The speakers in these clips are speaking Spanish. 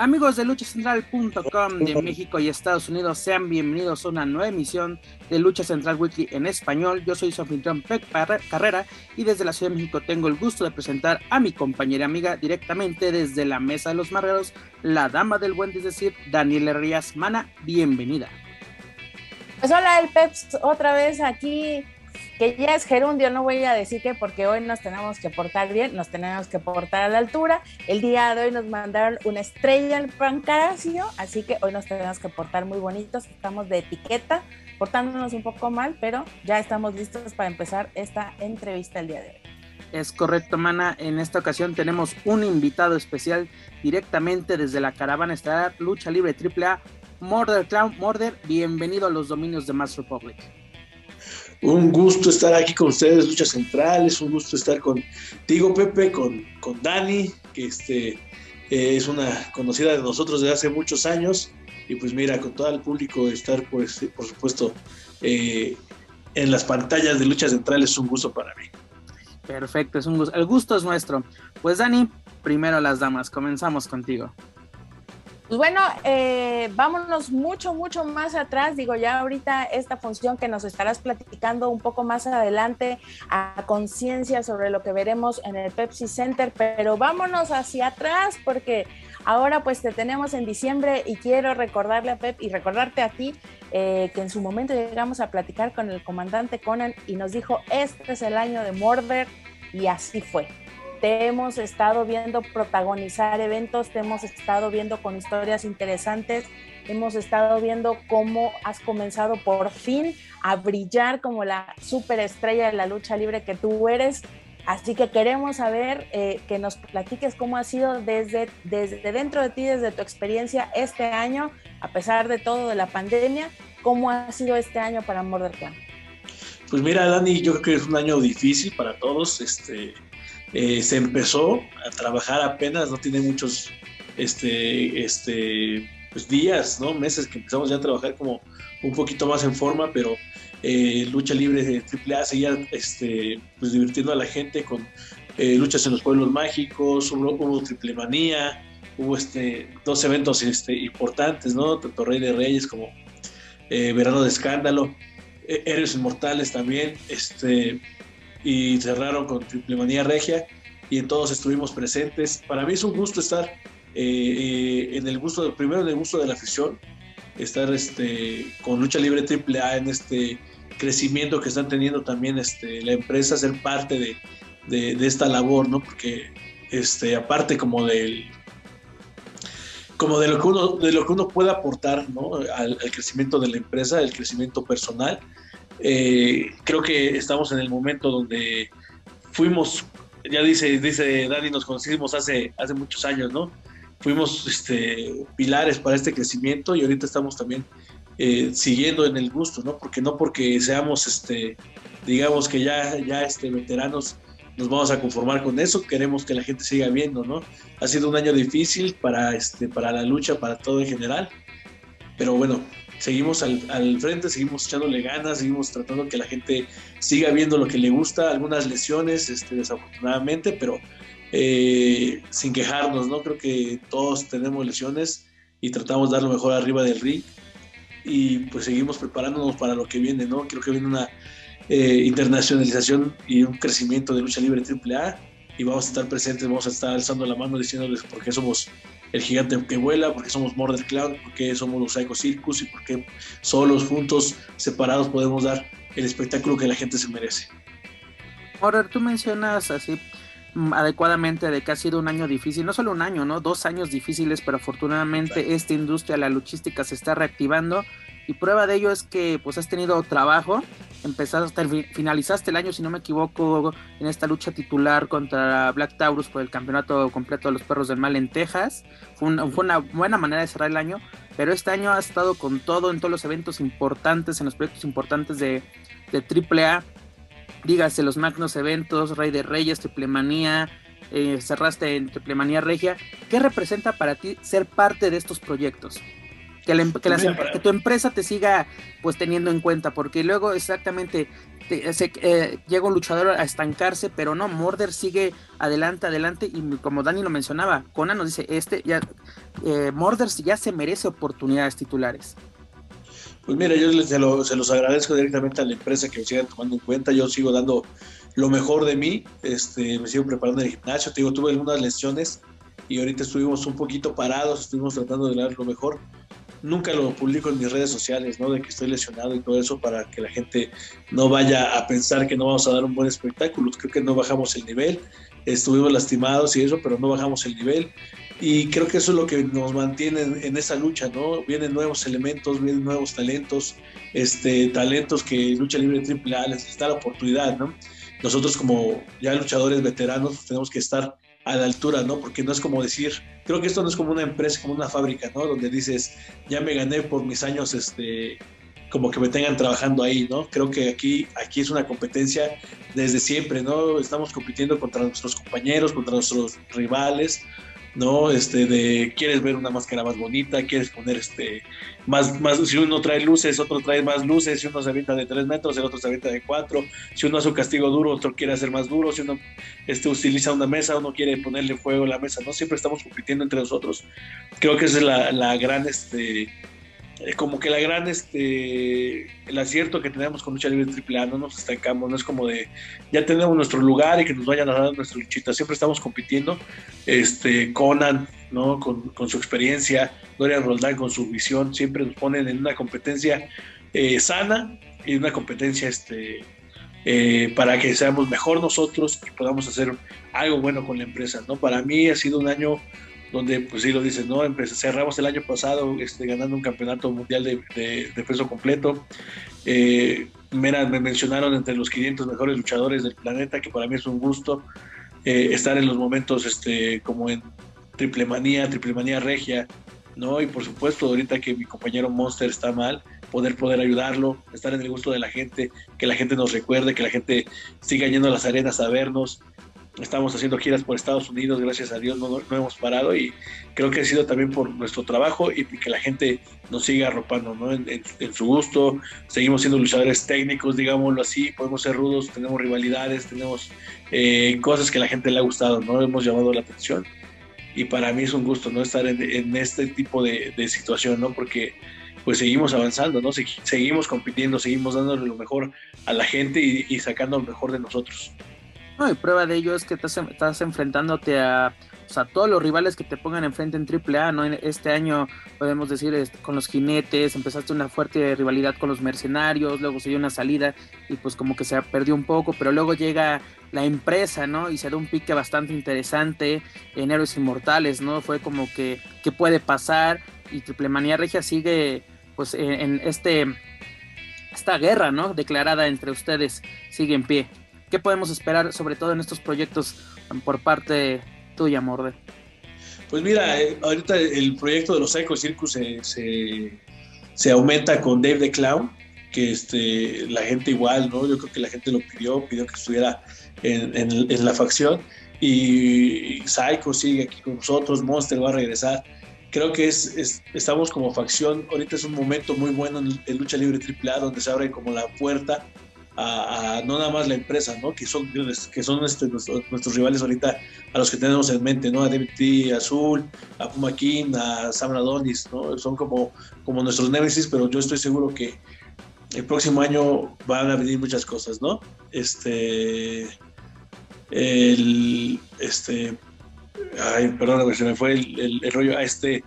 Amigos de luchacentral.com de México y Estados Unidos, sean bienvenidos a una nueva emisión de Lucha Central Weekly en español. Yo soy su anfitrión Peck Carrera y desde la Ciudad de México tengo el gusto de presentar a mi compañera y amiga directamente desde la Mesa de los Marreros, la dama del buen, es decir, Daniela Rías Mana. Bienvenida. Pues hola, el Peps, otra vez aquí que ya es gerundio, no voy a decir que porque hoy nos tenemos que portar bien, nos tenemos que portar a la altura. El día de hoy nos mandaron una estrella al pancaracio, así que hoy nos tenemos que portar muy bonitos, estamos de etiqueta, portándonos un poco mal, pero ya estamos listos para empezar esta entrevista el día de hoy. Es correcto, Mana. En esta ocasión tenemos un invitado especial directamente desde la caravana estelar Lucha Libre AAA, Murder Clown. Murder, bienvenido a los dominios de Mass Republic. Un gusto estar aquí con ustedes, Lucha Centrales, un gusto estar contigo, Pepe, con, con Dani, que este, eh, es una conocida de nosotros desde hace muchos años. Y pues mira, con todo el público estar, pues, por supuesto, eh, en las pantallas de Lucha Centrales es un gusto para mí. Perfecto, es un gusto. El gusto es nuestro. Pues Dani, primero las damas, comenzamos contigo. Pues bueno, eh, vámonos mucho, mucho más atrás. Digo, ya ahorita esta función que nos estarás platicando un poco más adelante a conciencia sobre lo que veremos en el Pepsi Center, pero vámonos hacia atrás porque ahora pues te tenemos en diciembre y quiero recordarle a Pep y recordarte a ti eh, que en su momento llegamos a platicar con el comandante Conan y nos dijo, este es el año de Murder y así fue te hemos estado viendo protagonizar eventos, te hemos estado viendo con historias interesantes, hemos estado viendo cómo has comenzado por fin a brillar como la superestrella de la lucha libre que tú eres. Así que queremos saber eh, que nos platiques cómo ha sido desde, desde dentro de ti, desde tu experiencia este año, a pesar de todo de la pandemia, cómo ha sido este año para Murder Clan. Pues mira, Dani, yo creo que es un año difícil para todos. Este, eh, se empezó a trabajar apenas, no tiene muchos este, este, pues días, ¿no? meses que empezamos ya a trabajar como un poquito más en forma, pero eh, lucha libre de AAA seguía este, pues, divirtiendo a la gente con eh, luchas en los pueblos mágicos, hubo, triple manía, hubo este, dos eventos este, importantes, ¿no? tanto Rey de Reyes como Verano de Escándalo, Héroes Inmortales también, este, y cerraron con Triple Manía Regia y en todos estuvimos presentes. Para mí es un gusto estar eh, eh, en el gusto, primero en el gusto de la afición, estar este, con Lucha Libre Triple A en este crecimiento que están teniendo también este, la empresa, ser parte de, de, esta labor, ¿no? Porque este, aparte como del como de lo que uno de lo que uno puede aportar ¿no? al, crecimiento de la empresa, el crecimiento personal, eh, creo que estamos en el momento donde fuimos, ya dice, dice Dani, nos conocimos hace, hace muchos años, ¿no? Fuimos este, pilares para este crecimiento y ahorita estamos también eh, siguiendo en el gusto, ¿no? Porque no porque seamos, este, digamos que ya, ya este, veteranos, nos vamos a conformar con eso, queremos que la gente siga viendo, ¿no? Ha sido un año difícil para, este, para la lucha, para todo en general, pero bueno, seguimos al, al, frente, seguimos echándole ganas, seguimos tratando que la gente siga viendo lo que le gusta, algunas lesiones, este, desafortunadamente, pero eh, sin quejarnos, ¿no? Creo que todos tenemos lesiones y tratamos de dar lo mejor arriba del ring y pues seguimos preparándonos para lo que viene, ¿no? Creo que viene una eh, internacionalización y un crecimiento de lucha libre AAA y vamos a estar presentes, vamos a estar alzando la mano diciéndoles por qué somos el gigante que vuela, porque somos Murder Clown, porque somos los Psycho Circus y porque solos, juntos, separados podemos dar el espectáculo que la gente se merece. Ahora, tú mencionas así mm, adecuadamente de que ha sido un año difícil, no solo un año, ¿no? Dos años difíciles, pero afortunadamente esta industria, la luchística, se está reactivando y prueba de ello es que pues has tenido trabajo, empezaste, finalizaste el año, si no me equivoco, en esta lucha titular contra Black Taurus por el campeonato completo de los perros del mal en Texas. Fue, una buena manera de cerrar el año, pero este año has estado con todo en todos los eventos importantes, en los proyectos importantes de, de AAA dígase los magnos eventos, Rey de Reyes, Triplemanía, eh, cerraste en Triplemanía Regia. ¿Qué representa para ti ser parte de estos proyectos? Que, em, em, que, tu empresa te siga pues teniendo en cuenta, porque luego exactamente eh, llega un luchador a estancarse, pero no, Morder sigue adelante, adelante, y como Dani lo mencionaba, Conan nos dice, este ya, eh, Morder ya se merece oportunidades titulares. Pues mira, yo se, los agradezco directamente a la empresa que me sigan tomando en cuenta. Yo sigo dando lo mejor de mí, este, me sigo preparando en el gimnasio. Te digo, tuve algunas lesiones y ahorita estuvimos un poquito parados, estuvimos tratando de dar lo mejor. Nunca lo publico en mis redes sociales, ¿no? De que estoy lesionado y todo eso para que la gente no vaya a pensar que no vamos a dar un buen espectáculo. Creo que no bajamos el nivel, estuvimos lastimados y eso, pero no bajamos el nivel. Y creo que eso es lo que nos mantiene en, esa lucha, ¿no? Vienen nuevos elementos, vienen nuevos talentos, este, talentos que Lucha Libre Triple A les da la oportunidad, ¿no? Nosotros como ya luchadores veteranos pues, tenemos que estar a la altura, ¿no? Porque no es como decir, creo que esto no es como una empresa, como una fábrica, ¿no? Donde dices, ya me gané por mis años, este, como que me tengan trabajando ahí, ¿no? Creo que aquí, aquí es una competencia desde siempre, ¿no? Estamos compitiendo contra nuestros compañeros, contra nuestros rivales, ¿no? Este, de quieres ver una máscara más bonita, quieres poner este, más, más, si uno trae luces, otro trae más luces, si uno se avienta de 3 metros, el otro se avienta de 4, si uno hace un castigo duro, otro quiere hacer más duro, si uno este, utiliza una mesa, uno quiere ponerle fuego a la mesa, ¿no? Siempre estamos compitiendo entre nosotros. Creo que esa es la, la gran, este, como que la gran, este, el acierto que tenemos con lucha libre triple A, no nos estancamos, no es como de ya tenemos nuestro lugar y que nos vayan a dar nuestra luchita, siempre estamos compitiendo, este, Conan, ¿no? Con, su experiencia, Gloria Roldán con su visión, siempre nos ponen en una competencia eh, sana y una competencia, este, eh, para que seamos mejor nosotros y podamos hacer algo bueno con la empresa, ¿no? Para mí ha sido un año donde pues sí lo dices, ¿no? cerramos el año pasado este, ganando un campeonato mundial de, peso completo. Eh, me, mencionaron entre los 500 mejores luchadores del planeta, que para mí es un gusto eh, estar en los momentos este, como en triple manía, triple manía regia, ¿no? Y por supuesto, ahorita que mi compañero Monster está mal, poder poder ayudarlo, estar en el gusto de la gente, que la gente nos recuerde, que la gente siga yendo a las arenas a vernos, estamos haciendo giras por Estados Unidos, gracias a Dios no, hemos parado y creo que ha sido también por nuestro trabajo y que la gente nos siga arropando ¿no? en, su gusto, seguimos siendo luchadores técnicos, digámoslo así, podemos ser rudos, tenemos rivalidades, tenemos eh, cosas que a la gente le ha gustado, no hemos llamado la atención y para mí es un gusto no estar en, este tipo de, situación, ¿no? porque pues seguimos avanzando, ¿no? seguimos compitiendo, seguimos dándole lo mejor a la gente y sacando lo mejor de nosotros. No, y prueba de ello es que estás, estás enfrentándote a, todos los rivales que te pongan enfrente en AAA, ¿no? Este año, podemos decir, con los jinetes, empezaste una fuerte rivalidad con los mercenarios, luego se dio una salida y pues como que se perdió un poco, pero luego llega la empresa, ¿no? Y se da un pique bastante interesante en Héroes Inmortales, ¿no? Fue como que, ¿qué puede pasar? Y Triple Manía Regia sigue, pues, en, en este, esta guerra, ¿no? Declarada entre ustedes, sigue en pie. ¿Qué podemos esperar, sobre todo en estos proyectos por parte tuya, Morde? Pues mira, eh, ahorita el proyecto de los Psycho Circus se, se, aumenta con Dave the Clown, que este, la gente igual, ¿no? Yo creo que la gente lo pidió, pidió que estuviera en, en, la facción. Y Psycho sigue aquí con nosotros, Monster va a regresar. Creo que es, estamos como facción. Ahorita es un momento muy bueno en, en Lucha Libre AAA, donde se abre como la puerta a, no nada más la empresa, ¿no? Que son, que son este, nuestros, rivales ahorita, a los que tenemos en mente, ¿no? A David T, Azul, a Puma King, a Sam Adonis, ¿no? Son como, como nuestros némesis, pero yo estoy seguro que el próximo año van a venir muchas cosas, ¿no? Este. El. Este. Ay, perdón, se me fue el, el, rollo. A este.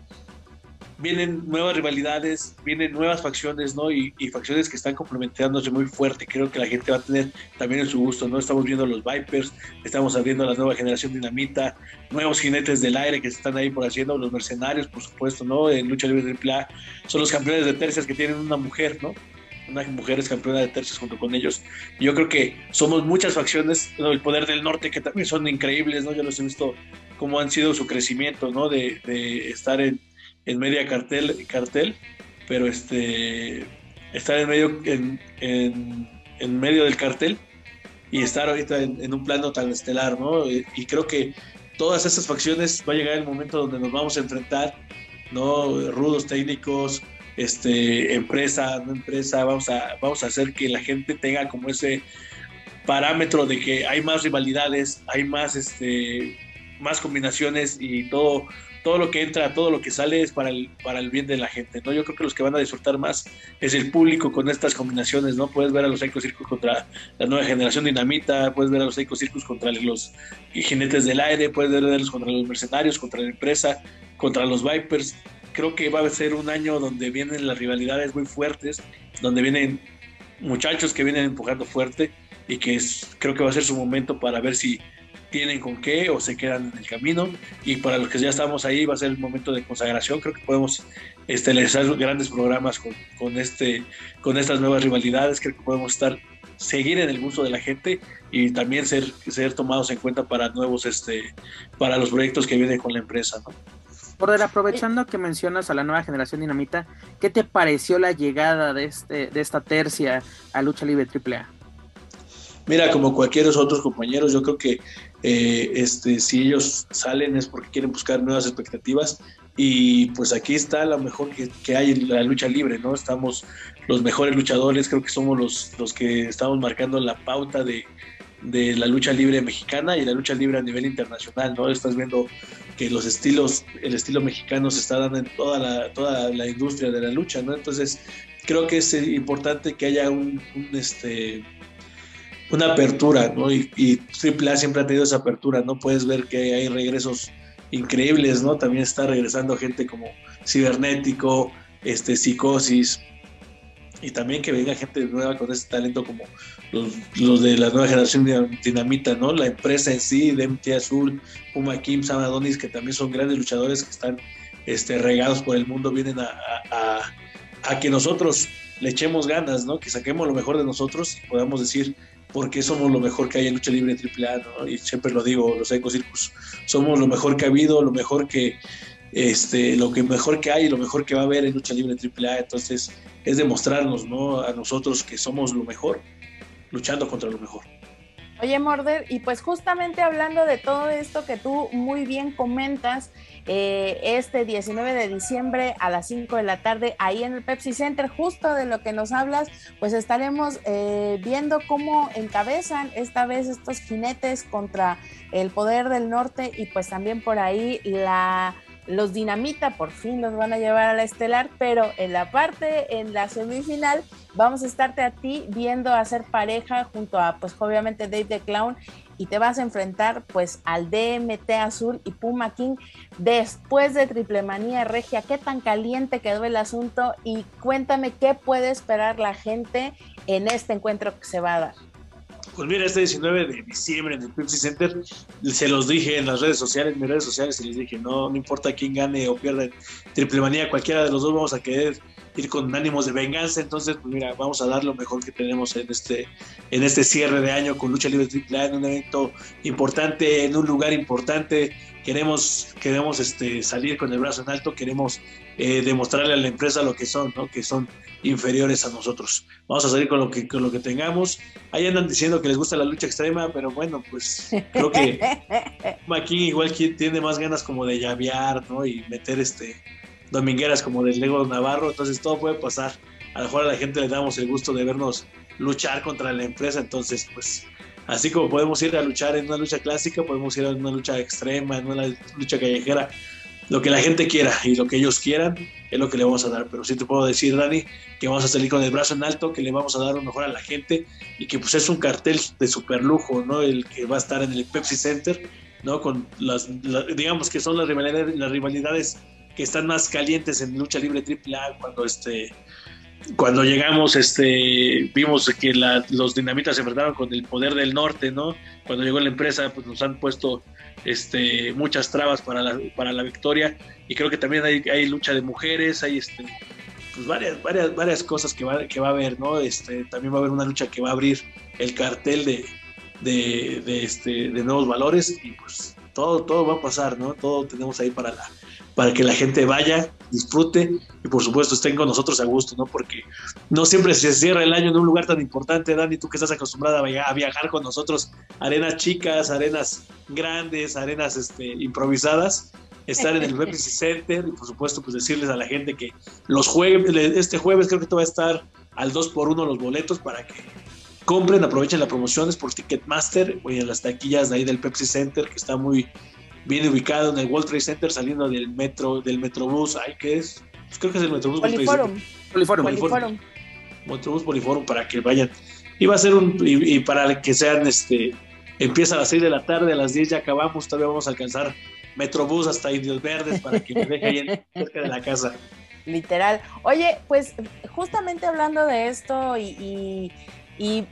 Vienen nuevas rivalidades, vienen nuevas facciones, ¿no? Y, facciones que están complementándose muy fuerte. Creo que la gente va a tener también en su gusto, ¿no? Estamos viendo los Vipers, estamos abriendo la nueva generación Dinamita, nuevos jinetes del aire que se están ahí por haciendo, los mercenarios, por supuesto, ¿no? En lucha libre AAA, son los campeones de tercias que tienen una mujer, ¿no? Una mujer es campeona de tercias junto con ellos. Y yo creo que somos muchas facciones, ¿no? el poder del norte, que también son increíbles, ¿no? Yo los he visto cómo han sido su crecimiento, ¿no? De, de estar en en media cartel, cartel pero este, estar en medio, en, en, medio del cartel y estar ahorita en, un plano tan estelar, ¿no? Y, creo que todas estas facciones va a llegar el momento donde nos vamos a enfrentar, ¿no? Rudos técnicos, este, empresa, no empresa, vamos a, vamos a hacer que la gente tenga como ese parámetro de que hay más rivalidades, hay más, este, más combinaciones y todo todo lo que entra, todo lo que sale es para el, para el bien de la gente, ¿no? Yo creo que los que van a disfrutar más es el público con estas combinaciones, ¿no? Puedes ver a los Psycho contra la nueva generación Dinamita, puedes ver a los Psycho contra los jinetes del aire, puedes verlos contra los mercenarios, contra la empresa, contra los Vipers. Creo que va a ser un año donde vienen las rivalidades muy fuertes, donde vienen muchachos que vienen empujando fuerte y que es, creo que va a ser su momento para ver si tienen con qué o se quedan en el camino. Y para los que ya estamos ahí va a ser el momento de consagración. Creo que podemos estelizar grandes programas con, con, este, con estas nuevas rivalidades. Creo que podemos estar seguir en el gusto de la gente y también ser, ser tomados en cuenta para nuevos, este, para los proyectos que vienen con la empresa. ¿no? Por aprovechando que mencionas a la nueva generación dinamita, ¿qué te pareció la llegada de, este, de esta tercia a Lucha Libre AAA? Mira, como cualquier otros compañeros, yo creo que eh, este, si ellos salen es porque quieren buscar nuevas expectativas y pues aquí está lo mejor que, hay en la lucha libre, ¿no? Estamos los mejores luchadores, creo que somos los, los que estamos marcando la pauta de, de la lucha libre mexicana y la lucha libre a nivel internacional, ¿no? Estás viendo que los estilos, el estilo mexicano se está dando en toda la, toda la industria de la lucha, ¿no? Entonces, creo que es importante que haya un, un este, una apertura, ¿no? Y, y AAA siempre ha tenido esa apertura, ¿no? Puedes ver que hay regresos increíbles, ¿no? También está regresando gente como Cibernético, este, Psicosis, y también que venga gente nueva con ese talento como los, de la nueva generación de Dinamita, ¿no? La empresa en sí, DMT Azul, Puma Kim, Sam Adonis, que también son grandes luchadores que están este, regados por el mundo, vienen a, a, a que nosotros le echemos ganas, ¿no? Que saquemos lo mejor de nosotros y podamos decir, porque somos lo mejor que hay en lucha libre AAA, ¿no? Y siempre lo digo, los Eco Circus, somos lo mejor que ha habido, lo mejor que, este, lo que mejor que hay lo mejor que va a haber en lucha libre AAA, entonces es demostrarnos, ¿no? A nosotros que somos lo mejor, luchando contra lo mejor. Oye, Morder, y pues justamente hablando de todo esto que tú muy bien comentas, eh, este 19 de diciembre a las 5 de la tarde, ahí en el Pepsi Center, justo de lo que nos hablas, pues estaremos eh, viendo cómo encabezan esta vez estos jinetes contra el poder del norte y pues también por ahí la los Dinamita por fin los van a llevar a la estelar, pero en la parte, en la semifinal, vamos a estarte a ti viendo hacer pareja junto a, pues obviamente Dave the Clown y te vas a enfrentar pues al DMT Azul y Puma King después de Triple Manía Regia. ¿Qué tan caliente quedó el asunto? Y cuéntame qué puede esperar la gente en este encuentro que se va a dar. Pues mira, este 19 de diciembre en el Pepsi Center, se los dije en las redes sociales, en mis redes sociales, y les dije, no, no importa quién gane o pierda triple manía, cualquiera de los dos vamos a querer ir con ánimos de venganza, entonces, pues mira, vamos a dar lo mejor que tenemos en este, en este cierre de año con Lucha Libre Triple A, en un evento importante, en un lugar importante, queremos, queremos este, salir con el brazo en alto, queremos eh, demostrarle a la empresa lo que son, ¿no? que son inferiores a nosotros. Vamos a salir con lo que, con lo que tengamos. Ahí andan diciendo que les gusta la lucha extrema, pero bueno, pues creo que aquí igual tiene más ganas como de llavear ¿no? y meter este domingueras como del Lego Navarro, entonces todo puede pasar. A lo mejor a la gente le damos el gusto de vernos luchar contra la empresa, entonces pues Así como podemos ir a luchar en una lucha clásica, podemos ir a una lucha extrema, en una lucha callejera. Lo que la gente quiera y lo que ellos quieran es lo que le vamos a dar. Pero sí te puedo decir, Dani, que vamos a salir con el brazo en alto, que le vamos a dar lo mejor a la gente y que pues es un cartel de super lujo, ¿no? El que va a estar en el Pepsi Center, ¿no? Con las, digamos que son las rivalidades, las rivalidades que están más calientes en lucha libre AAA cuando este cuando llegamos, este, vimos que los dinamitas se enfrentaron con el poder del norte, ¿no? Cuando llegó la empresa, pues nos han puesto este, muchas trabas para la, para la victoria y creo que también hay, hay lucha de mujeres, hay este, pues varias, varias, varias cosas que va, que va a haber, ¿no? Este, también va a haber una lucha que va a abrir el cartel de, de, de, este, de nuevos valores y pues todo, todo va a pasar, ¿no? Todo tenemos ahí para la, para que la gente vaya, disfrute y por supuesto estén con nosotros a gusto, ¿no? Porque no siempre se cierra el año en un lugar tan importante, Dani, tú que estás acostumbrada a viajar con nosotros, arenas chicas, arenas grandes, arenas este, improvisadas, estar en el Pepsi Center y por supuesto pues decirles a la gente que los jueves, este jueves creo que te va a estar al 2 por 1 los boletos para que compren, aprovechen las promociones por Ticketmaster y en las taquillas de ahí del Pepsi Center que está muy bien ubicado en el World Trade Center saliendo del metro del Metrobús, ay, ¿qué es? Pues creo que es el Metrobús Poliforum. Poliforum. Poliforum. Metrobús Poliforum para que vayan. Y va a ser un y, para que sean este empieza a las 6 de la tarde, a las 10 ya acabamos, todavía vamos a alcanzar Metrobús hasta Indios Verdes para que me deje ahí cerca de la casa. Literal. Oye, pues justamente hablando de esto y, y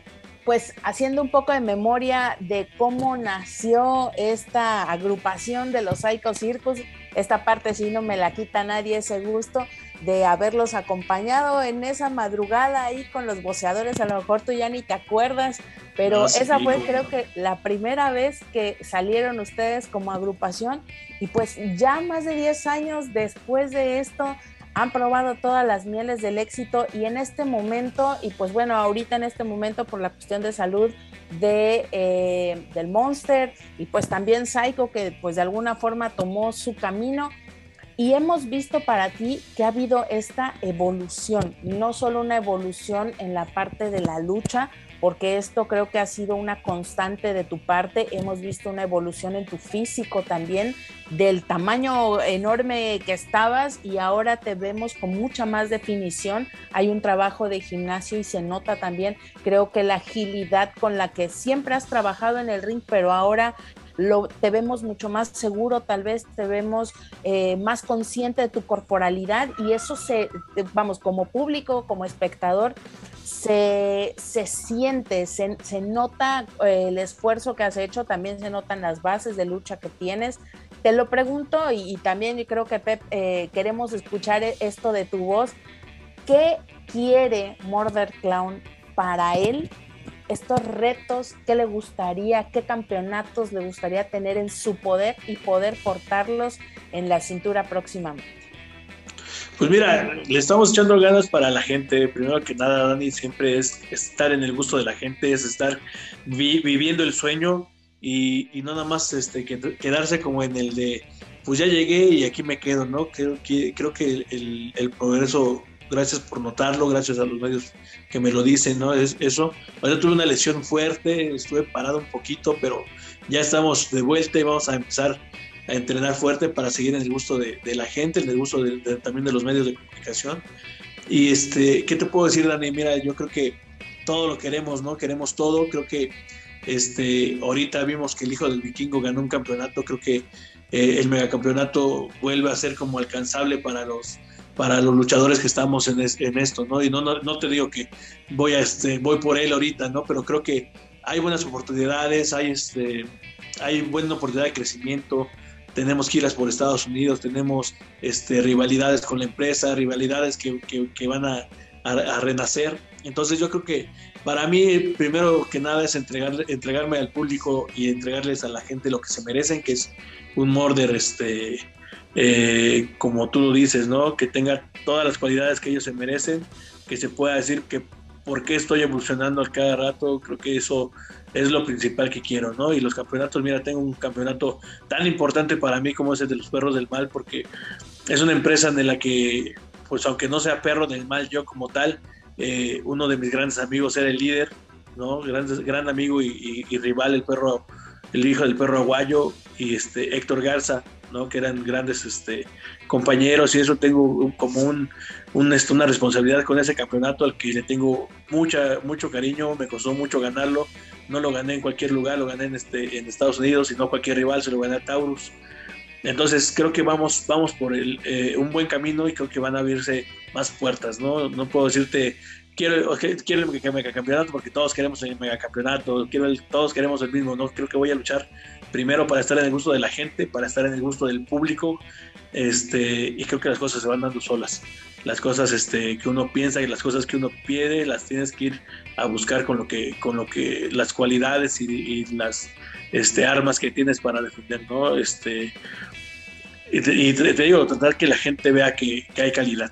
pues haciendo un poco de memoria de cómo nació esta agrupación de los Psycho Circus, esta parte sí no me la quita nadie ese gusto de haberlos acompañado en esa madrugada ahí con los boceadores, a lo mejor tú ya ni te acuerdas, pero esa fue creo que la primera vez que salieron ustedes como agrupación y pues ya más de 10 años después de esto han probado todas las mieles del éxito y en este momento, y pues bueno, ahorita en este momento por la cuestión de salud de, eh, del Monster y pues también Psycho que pues de alguna forma tomó su camino y hemos visto para ti que ha habido esta evolución, no solo una evolución en la parte de la lucha, porque esto creo que ha sido una constante de tu parte. Hemos visto una evolución en tu físico también, del tamaño enorme que estabas y ahora te vemos con mucha más definición. Hay un trabajo de gimnasio y se nota también, creo que la agilidad con la que siempre has trabajado en el ring, pero ahora lo, te vemos mucho más seguro, tal vez te vemos eh, más consciente de tu corporalidad y eso se, vamos, como público, como espectador, se, siente, se, nota eh, el esfuerzo que has hecho, también se notan las bases de lucha que tienes. Te lo pregunto y, también creo que Pep, eh, queremos escuchar esto de tu voz. ¿Qué quiere Murder Clown para él estos retos, qué le gustaría, qué campeonatos le gustaría tener en su poder y poder portarlos en la cintura próximamente. Pues mira, le estamos echando ganas para la gente. Primero que nada, Dani, siempre es estar en el gusto de la gente, es estar viviendo el sueño y, no nada más este, quedarse como en el de, pues ya llegué y aquí me quedo, ¿no? Creo que, creo que el, el progreso gracias por notarlo, gracias a los medios que me lo dicen, ¿no? Es eso. Yo tuve una lesión fuerte, estuve parado un poquito, pero ya estamos de vuelta y vamos a empezar a entrenar fuerte para seguir en el gusto de, la gente, en el gusto también de los medios de comunicación. Y este, ¿qué te puedo decir, Dani? Mira, yo creo que todo lo queremos, ¿no? Queremos todo. Creo que este, ahorita vimos que el hijo del vikingo ganó un campeonato. Creo que eh, el megacampeonato vuelve a ser como alcanzable para los para los luchadores que estamos en, en esto, ¿no? Y no, no, te digo que voy, a este, voy por él ahorita, ¿no? Pero creo que hay buenas oportunidades, hay, este, hay buena oportunidad de crecimiento, tenemos giras por Estados Unidos, tenemos este, rivalidades con la empresa, rivalidades que, que, van a, a, renacer. Entonces yo creo que para mí, primero que nada, es entregar, entregarme al público y entregarles a la gente lo que se merecen, que es un morder este, eh, como tú lo dices, ¿no? Que tenga todas las cualidades que ellos se merecen, que se pueda decir que por qué estoy evolucionando a cada rato, creo que eso es lo principal que quiero, ¿no? Y los campeonatos, mira, tengo un campeonato tan importante para mí como es el de los perros del mal, porque es una empresa en la que, pues aunque no sea perro del mal yo como tal, eh, uno de mis grandes amigos era el líder, ¿no? Gran, gran amigo y, y rival, el perro, el hijo del perro aguayo, y este Héctor Garza, que eran grandes este, compañeros y eso tengo como un, este, una responsabilidad con ese campeonato al que le tengo mucha, mucho cariño, me costó mucho ganarlo, no lo gané en cualquier lugar, lo gané en, este, en Estados Unidos y no cualquier rival, se lo gané a Taurus. Entonces creo que vamos, vamos por el, eh, un buen camino y creo que van a abrirse más puertas, ¿no? No puedo decirte, quiero, quiero el megacampeonato porque todos queremos el megacampeonato, quiero el, todos queremos el mismo, ¿no? Creo que voy a luchar primero para estar en el gusto de la gente, para estar en el gusto del público, este, y creo que las cosas se van dando solas. Las cosas este, que uno piensa y las cosas que uno pide, las tienes que ir a buscar con lo que, con lo que, las cualidades y, las este, armas que tienes para defender, ¿no? Este, y te, digo, tratar que la gente vea que, hay calidad.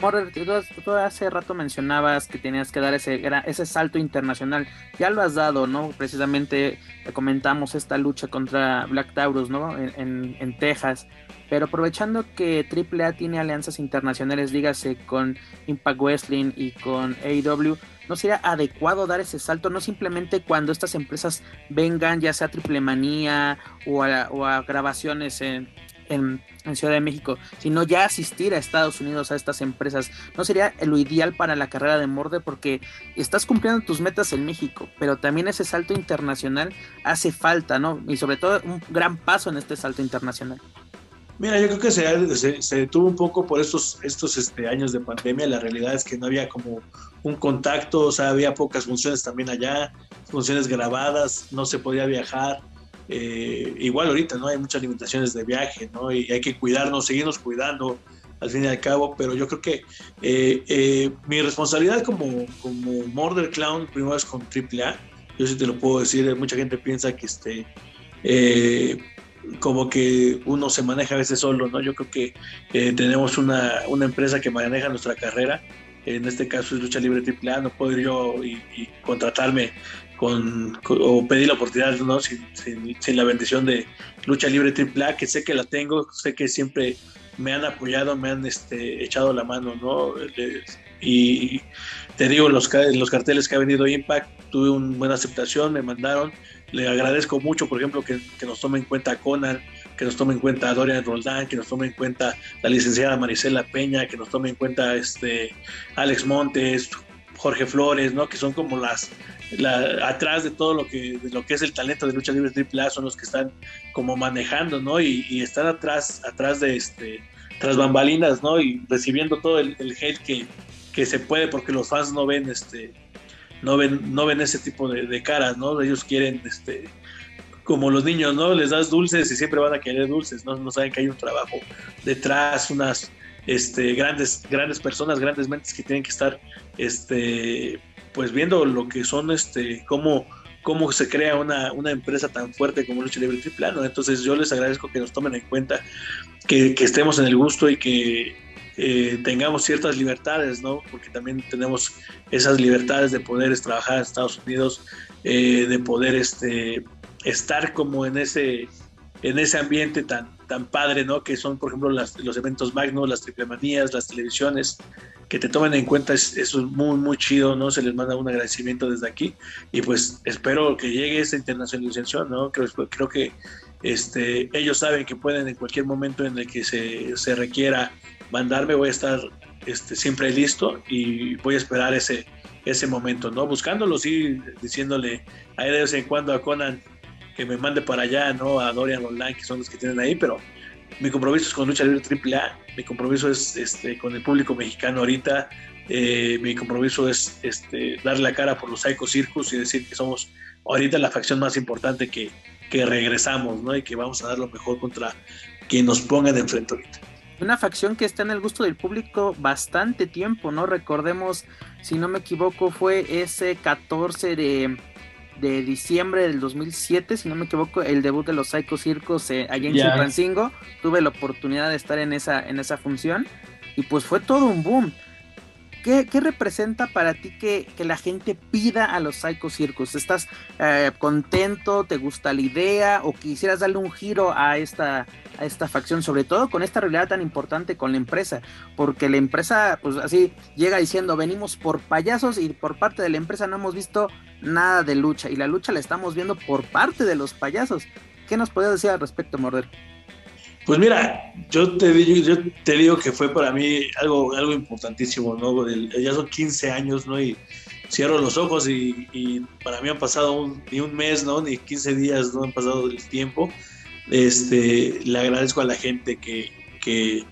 Morder, tú, hace rato mencionabas que tenías que dar ese, ese salto internacional. Ya lo has dado, ¿no? Precisamente comentamos esta lucha contra Black Taurus, ¿no? En, en, Texas. Pero aprovechando que AAA tiene alianzas internacionales, dígase con Impact Wrestling y con AEW, ¿no sería adecuado dar ese salto? No simplemente cuando estas empresas vengan, ya sea Triple Manía o a, grabaciones en, en, Ciudad de México, sino ya asistir a Estados Unidos a estas empresas. ¿No sería lo ideal para la carrera de Morde? Porque estás cumpliendo tus metas en México, pero también ese salto internacional hace falta, ¿no? Y sobre todo un gran paso en este salto internacional. Mira, yo creo que se, se, detuvo un poco por estos, estos este, años de pandemia. La realidad es que no había como un contacto, o sea, había pocas funciones también allá, funciones grabadas, no se podía viajar. Eh, igual ahorita, ¿no? Hay muchas limitaciones de viaje, ¿no? Y hay que cuidarnos, seguirnos cuidando al fin y al cabo, pero yo creo que eh, eh, mi responsabilidad como, como Murder Clown primero es con AAA. Yo sí te lo puedo decir, mucha gente piensa que este como que uno se maneja a veces solo, ¿no? Yo creo que eh, tenemos una, una, empresa que maneja nuestra carrera, en este caso es Lucha Libre AAA, no puedo ir yo y, contratarme con, o pedir la oportunidad, ¿no? Sin, sin, la bendición de Lucha Libre AAA, que sé que la tengo, sé que siempre me han apoyado, me han este, echado la mano, ¿no? Y te digo, los, los carteles que ha venido Impact, tuve una buena aceptación, me mandaron, le agradezco mucho, por ejemplo, que, nos tome en cuenta Conan, que nos tome en cuenta Dorian Roldán, que nos tome en cuenta la licenciada Marisela Peña, que nos tome en cuenta este Alex Montes, Jorge Flores, ¿no? Que son como las atrás de todo lo que lo que es el talento de lucha libre AAA son los que están como manejando, ¿no? Y, están atrás atrás de este tras bambalinas, ¿no? Y recibiendo todo el, hate que, que se puede porque los fans no ven este no ven, no ven ese tipo de, caras, ¿no? Ellos quieren, este, como los niños, ¿no? Les das dulces y siempre van a querer dulces, ¿no? No saben que hay un trabajo detrás, unas este, grandes, grandes personas, grandes mentes que tienen que estar, este, pues viendo lo que son, este, cómo, cómo se crea una, una empresa tan fuerte como Lucha Libre Triplano. Entonces yo les agradezco que nos tomen en cuenta, que, estemos en el gusto y que eh, tengamos ciertas libertades, ¿no? Porque también tenemos esas libertades de poder trabajar en Estados Unidos, eh, de poder este, estar como en ese, en ese ambiente tan, tan padre, ¿no? Que son, por ejemplo, los eventos magnos, las triplemanías, las televisiones, que te tomen en cuenta, es, es muy, muy chido, ¿no? Se les manda un agradecimiento desde aquí y pues espero que llegue esa internacionalización, ¿no? Creo, creo que este, ellos saben que pueden en cualquier momento en el que se, se requiera mandarme, voy a estar este, siempre listo y voy a esperar ese, ese momento, ¿no? Buscándolo, sí, diciéndole ahí de vez en cuando a Conan que me mande para allá, ¿no? A Dorian Online, que son los que tienen ahí, pero mi compromiso es con Lucha Libre AAA, mi compromiso es este, con el público mexicano ahorita, eh, mi compromiso es este, darle la cara por los Psycho Circus y decir que somos ahorita la facción más importante que, que regresamos, ¿no? Y que vamos a dar lo mejor contra quien nos ponga de enfrente ahorita una facción que está en el gusto del público bastante tiempo, ¿no? Recordemos, si no me equivoco, fue ese 14 de, diciembre del 2007, si no me equivoco, el debut de los Psycho Circos eh, allá en Chilpancingo. Tuve la oportunidad de estar en esa, en esa función y pues fue todo un boom. ¿Qué, representa para ti que, la gente pida a los Psycho Circus? ¿Estás eh, contento? ¿Te gusta la idea? ¿O quisieras darle un giro a esta, a esta facción? Sobre todo con esta realidad tan importante con la empresa. Porque la empresa, pues así, llega diciendo, venimos por payasos y por parte de la empresa no hemos visto nada de lucha. Y la lucha la estamos viendo por parte de los payasos. ¿Qué nos podías decir al respecto, Morder? Pues mira, yo te, digo, yo te digo que fue para mí algo, algo importantísimo, ¿no? ya son 15 años, ¿no? Y cierro los ojos y, para mí han pasado ni un mes, ¿no? Ni 15 días, no han pasado el tiempo. Este, le agradezco a la gente que, que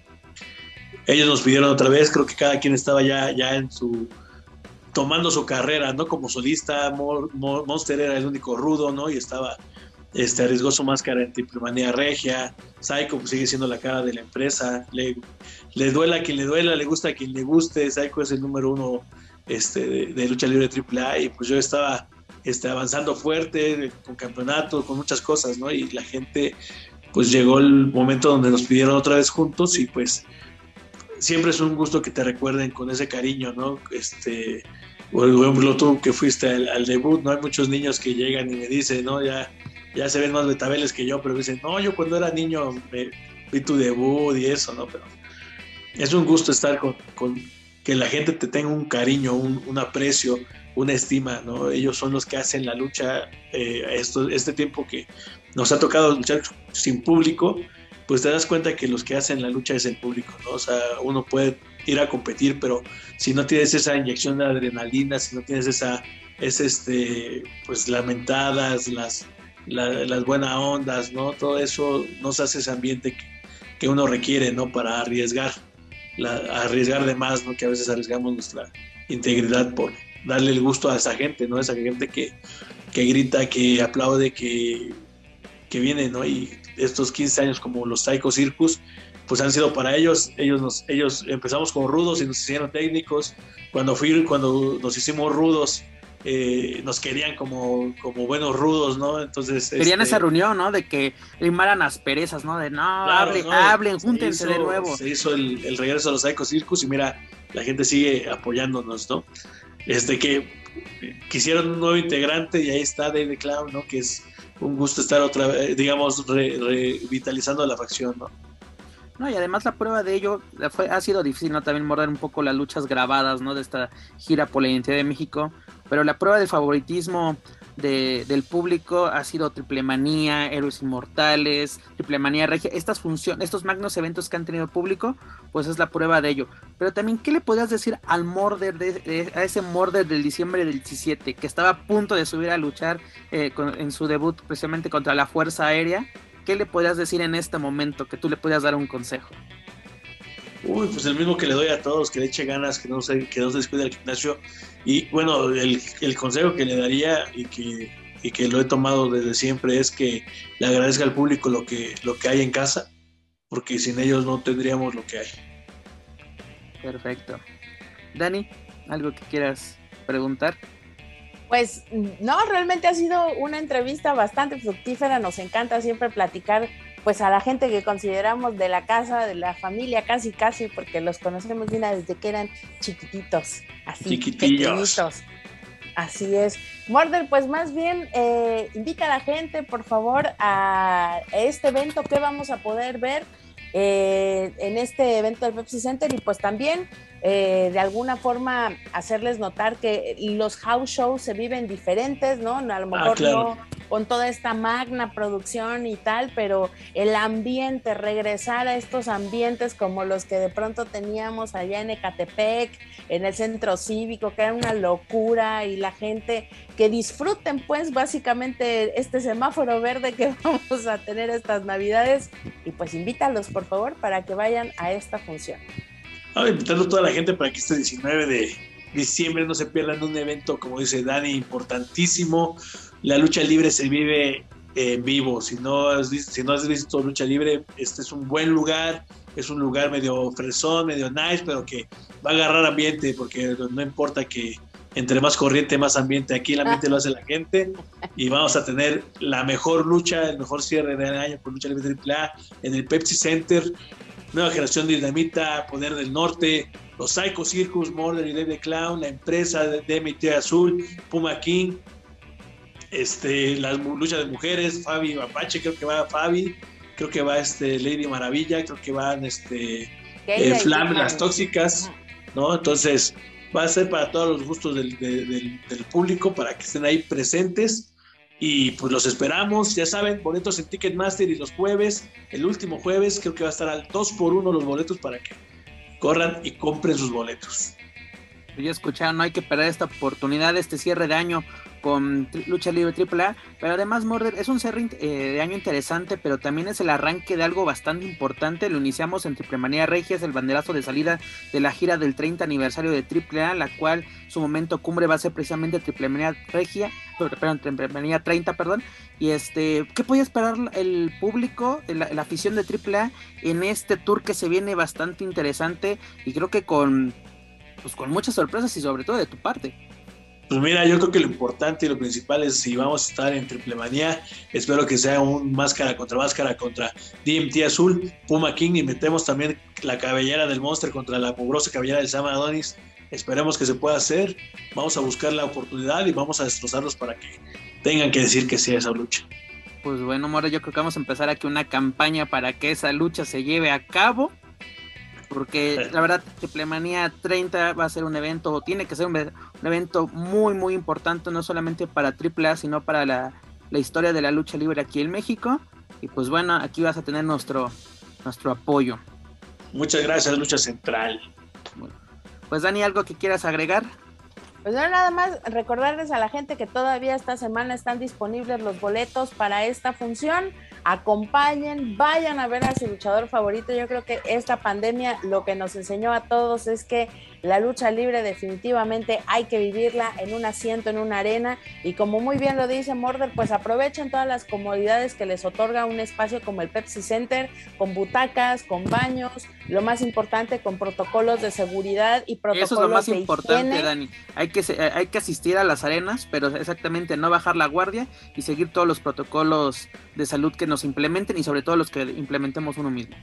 ellos nos pidieron otra vez, creo que cada quien estaba ya, ya en su tomando su carrera, ¿no? Como solista, Monster era el único rudo, ¿no? Y estaba, este, arriesgó su máscara en Triplemanía Regia, Psycho pues, sigue siendo la cara de la empresa, le, le duela a quien le duela, le gusta a quien le guste, Psycho es el número uno este, de, lucha libre AAA y pues yo estaba este, avanzando fuerte, con campeonato, con muchas cosas, ¿no? Y la gente, pues llegó el momento donde nos pidieron otra vez juntos y pues siempre es un gusto que te recuerden con ese cariño, ¿no? Este, por ejemplo, tú que fuiste al, debut, ¿no? Hay muchos niños que llegan y me dicen, ¿no? Ya, ya se ven más betabeles que yo, pero dicen, no, yo cuando era niño me, vi tu debut y eso, ¿no? Pero es un gusto estar con, con que la gente te tenga un cariño, un, aprecio, una estima, ¿no? Ellos son los que hacen la lucha, eh, esto, este tiempo que nos ha tocado luchar sin público, pues te das cuenta que los que hacen la lucha es el público, ¿no? O sea, uno puede ir a competir, pero si no tienes esa inyección de adrenalina, si no tienes esa, es este, pues lamentadas, las, las buenas ondas, ¿no? Todo eso nos hace ese ambiente que, uno requiere, ¿no? Para arriesgar, arriesgar de más, ¿no? Que a veces arriesgamos nuestra integridad por darle el gusto a esa gente, ¿no? Esa gente que, que grita, que aplaude, que, que viene, ¿no? Y estos 15 años como los Psycho Circus, pues han sido para ellos, ellos nos, ellos empezamos como rudos y nos hicieron técnicos, cuando fui, cuando nos hicimos rudos, eh, nos querían como, como buenos rudos, ¿no? Entonces. Querían este esa reunión, ¿no? De que limaran asperezas, ¿no? De no, hablen, hablen, júntense de nuevo. Se hizo el, regreso a los Psycho Circus y mira, la gente sigue apoyándonos, ¿no? Este que quisieron un nuevo integrante y ahí está David Clown, ¿no? Que es un gusto estar otra vez, digamos, revitalizando la facción, ¿no? No, y además la prueba de ello fue, ha sido difícil, ¿no? También morder un poco las luchas grabadas, ¿no? De esta gira por la identidad de México. Pero la prueba de favoritismo del público ha sido Triple Manía, Héroes Inmortales, Triple Manía Regia. Estas funciones, estos magnos eventos que han tenido público, pues es la prueba de ello. Pero también, ¿qué le podías decir al Morder, de, a ese Morder del diciembre del 17, que estaba a punto de subir a luchar eh, en su debut precisamente contra la Fuerza Aérea? ¿qué le podrías decir en este momento que tú le podías dar un consejo? Uy, pues el mismo que le doy a todos, que le eche ganas, que no se, que no se descuide el gimnasio. Y bueno, el, consejo que le daría y que, y que lo he tomado desde siempre es que le agradezca al público lo que, lo que hay en casa, porque sin ellos no tendríamos lo que hay. Perfecto. Dani, ¿algo que quieras preguntar? Pues no, realmente ha sido una entrevista bastante fructífera, nos encanta siempre platicar pues a la gente que consideramos de la casa, de la familia, casi casi, porque los conocemos bien desde que eran chiquititos, así chiquitillos. Así es. Morder, pues más bien eh, invita a la gente, por favor, a este evento que vamos a poder ver eh, en este evento del Pepsi Center y pues también eh, de alguna forma hacerles notar que los house shows se viven diferentes, ¿no? A lo ah, mejor no con toda esta magna producción y tal, pero el ambiente, regresar a estos ambientes como los que de pronto teníamos allá en Ecatepec, en el centro cívico, que era una locura y la gente que disfruten pues básicamente este semáforo verde que vamos a tener estas navidades y pues invítalos por favor para que vayan a esta función. Ahora invitando a toda la gente para que este 19 de diciembre no se pierdan un evento, como dice Dani, importantísimo. La lucha libre se vive en vivo. Si no, has visto, si no has visto lucha libre, este es un buen lugar. Es un lugar medio fresón, medio nice, pero que va a agarrar ambiente, porque no importa que entre más corriente, más ambiente. Aquí el ambiente lo hace la gente y vamos a tener la mejor lucha, el mejor cierre del año con lucha libre AAA en el Pepsi Center. Nueva generación de Dinamita, Poder del Norte, los Psycho Circus, Murder y David Clown, la empresa de DMT Azul, Puma King, este, las luchas de mujeres, Fabi Apache, creo que va Fabi, creo que va este Lady Maravilla, creo que van este eh, Flam, las tóxicas, ¿no? Entonces, va a ser para todos los gustos del, público, para que estén ahí presentes. Y pues los esperamos, ya saben, boletos en Ticketmaster y los jueves, el último jueves, creo que va a estar al 2 por 1 los boletos para que corran y compren sus boletos. Ya escucharon, no hay que perder esta oportunidad, este cierre de año con Lucha Libre AAA, pero además Murder es un cierre eh, de año interesante, pero también es el arranque de algo bastante importante. Lo iniciamos en Triple Manía Regia, es el banderazo de salida de la gira del 30 aniversario de AAA, la cual su momento cumbre va a ser precisamente Triple Manía Regia, perdón, Triple Manía 30, perdón. Y este, ¿qué puede esperar el público, la, la afición de AAA en este tour que se viene bastante interesante y creo que con, pues, con muchas sorpresas y sobre todo de tu parte? Pues mira, yo creo que lo importante y lo principal es si vamos a estar en Triple Manía, espero que sea un máscara contra máscara contra DMT Azul, Puma King y metemos también la cabellera del Monster contra la mugrosa cabellera del Sam Adonis. Esperemos que se pueda hacer. Vamos a buscar la oportunidad y vamos a destrozarlos para que tengan que decir que sí a esa lucha. Pues bueno, Mora, yo creo que vamos a empezar aquí una campaña para que esa lucha se lleve a cabo porque la verdad Triplemanía 30 va a ser un evento, o tiene que ser un, evento muy, muy importante, no solamente para AAA, sino para la, historia de la lucha libre aquí en México. Y pues bueno, aquí vas a tener nuestro, nuestro apoyo. Muchas gracias, Lucha Central. pues Dani, ¿algo que quieras agregar? Pues no, nada más recordarles a la gente que todavía esta semana están disponibles los boletos para esta función acompañen, vayan a ver a su luchador favorito. Yo creo que esta pandemia lo que nos enseñó a todos es que la lucha libre definitivamente hay que vivirla en un asiento, en una arena. Y como muy bien lo dice Morder, pues aprovechen todas las comodidades que les otorga un espacio como el Pepsi Center, con butacas, con baños, lo más importante, con protocolos de seguridad y protocolos Eso es lo más importante, Dani. Hay que, hay que asistir a las arenas, pero exactamente no bajar la guardia y seguir todos los protocolos de salud que nos implementen y sobre todo los que implementemos uno mismo.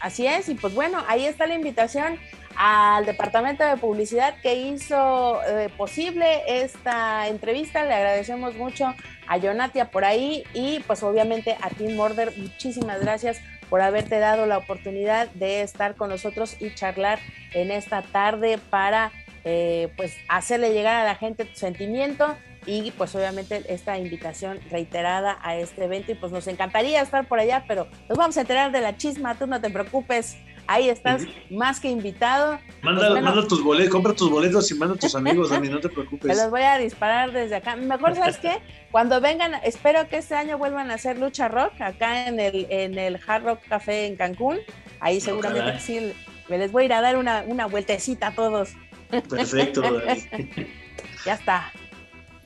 Así es, y pues bueno, ahí está la invitación al departamento de publicidad que hizo eh, posible esta entrevista. Le agradecemos mucho a Jonatia por ahí y pues obviamente a Tim Morder, muchísimas gracias por haberte dado la oportunidad de estar con nosotros y charlar en esta tarde para eh, pues hacerle llegar a la gente tu sentimiento y pues obviamente esta invitación reiterada a este evento y pues nos encantaría estar por allá, pero nos vamos a enterar de la chisma, tú no te preocupes, ahí estás más que invitado. Manda, pues, manda tus boletos, compra tus boletos y manda a tus amigos, Dani, no te preocupes. Te los voy a disparar desde acá. Mejor, ¿sabes qué? Cuando vengan, espero que este año vuelvan a hacer lucha rock acá en el, en el Hard Rock Café en Cancún. Ahí seguramente sí, me les voy a ir a dar una, una vueltecita a todos. Perfecto, Dani. ya está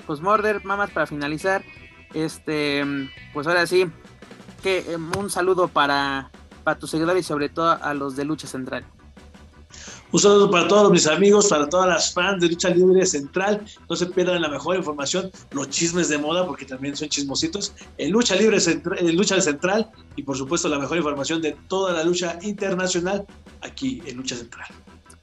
pues Morder, mamás, para finalizar, este, pues ahora sí, que em, un saludo para, para tus seguidores y sobre todo a los de Lucha Central. Un saludo para todos mis amigos, para todas las fans de Lucha Libre Central. No se pierdan la mejor información, los chismes de moda, porque también son chismositos, en Lucha Libre Central, en Lucha Central y por supuesto la mejor información de toda la lucha internacional aquí en Lucha Central.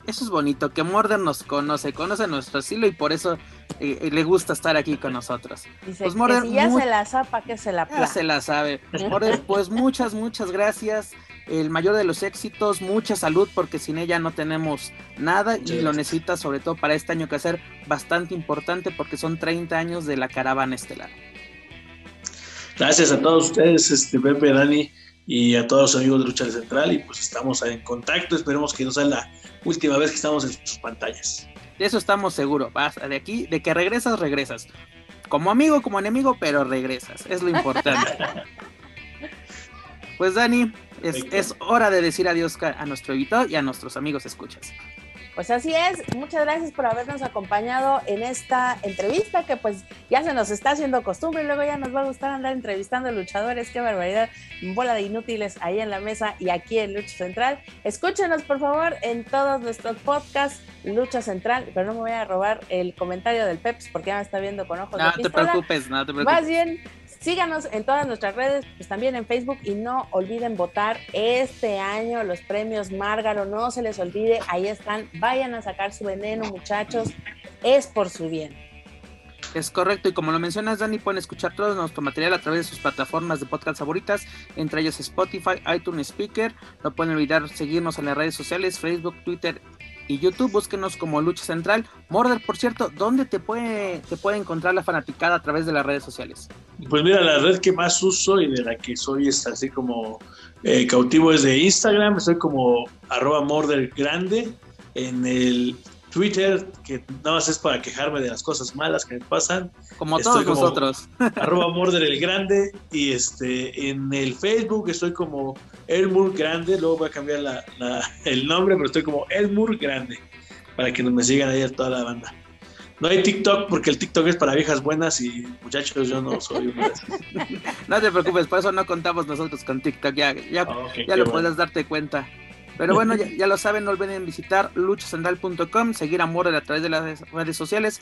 Eso es bonito, que Morder nos conoce, conoce nuestro estilo y por eso eh, eh, le gusta estar aquí con nosotros. pues Morder, si ya se la zapa, que se la Ya se la sabe. Morder, pues muchas, muchas gracias. El mayor de los éxitos, mucha salud, porque sin ella no tenemos nada y lo necesita sobre todo para este año que ser bastante importante porque son 30 años de la caravana estelar. Gracias a todos ustedes, este Pepe, Dani y a todos los amigos de Lucha Central y pues estamos en contacto, esperemos que no sea la última vez que estamos en sus pantallas. De eso estamos seguros, de aquí, de que regresas, regresas. Como amigo, como enemigo, pero regresas, es lo importante. pues Dani, es, es, hora de decir adiós a nuestro invitado y a nuestros amigos escuchas. Pues así es, muchas gracias por habernos acompañado en esta entrevista que pues ya se nos está haciendo costumbre y luego ya nos va a gustar andar entrevistando luchadores, qué barbaridad, bola de inútiles ahí en la mesa y aquí en Lucha Central. Escúchenos por favor en todos nuestros podcasts Lucha Central, pero no me voy a robar el comentario del Peps porque ya me está viendo con ojos no, de No te preocupes, no te preocupes. Más bien, Síganos en todas nuestras redes, pues también en Facebook y no olviden votar este año los premios Márgaro, no se les olvide, ahí están, vayan a sacar su veneno muchachos, es por su bien. Es correcto, y como lo mencionas, Dani, pueden escuchar todo nuestro material a través de sus plataformas de podcast favoritas, entre ellas Spotify, iTunes Speaker. No pueden olvidar seguirnos en las redes sociales, Facebook, Twitter YouTube. Búsquenos como Lucha Central. Morder, por cierto, ¿dónde te puede, te puede encontrar la fanaticada a través de las redes sociales? Pues mira, la red que más uso y de la que soy es así como eh, cautivo es de Instagram. Estoy como arroba Morder Grande. En el Twitter, que nada más es para quejarme de las cosas malas que me pasan. Como todos nosotros. arroba Morder el Grande. Y este en el Facebook estoy como Elmur Grande. Luego voy a cambiar la, el nombre, pero estoy como Elmur Grande. Para que me sigan ahí a toda la banda. No hay TikTok porque el TikTok es para viejas buenas y muchachos, yo no soy una de No te preocupes, por eso no contamos nosotros con TikTok, ya, ya, ya lo puedes darte cuenta. Pero bueno, ya, lo saben, no olviden visitar luchacentral.com, seguir a Morder a través de las redes sociales,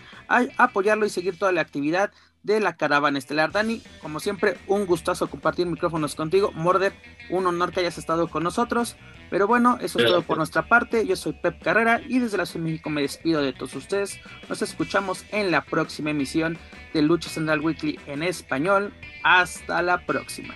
apoyarlo y seguir toda la actividad de la caravana estelar. Dani, como siempre, un gustazo compartir micrófonos contigo. Morder, un honor que hayas estado con nosotros. Pero bueno, eso es todo por nuestra parte. Yo soy Pep Carrera y desde la Ciudad de México me despido de todos ustedes. Nos escuchamos en la próxima emisión de Lucha Central Weekly en español. Hasta la próxima.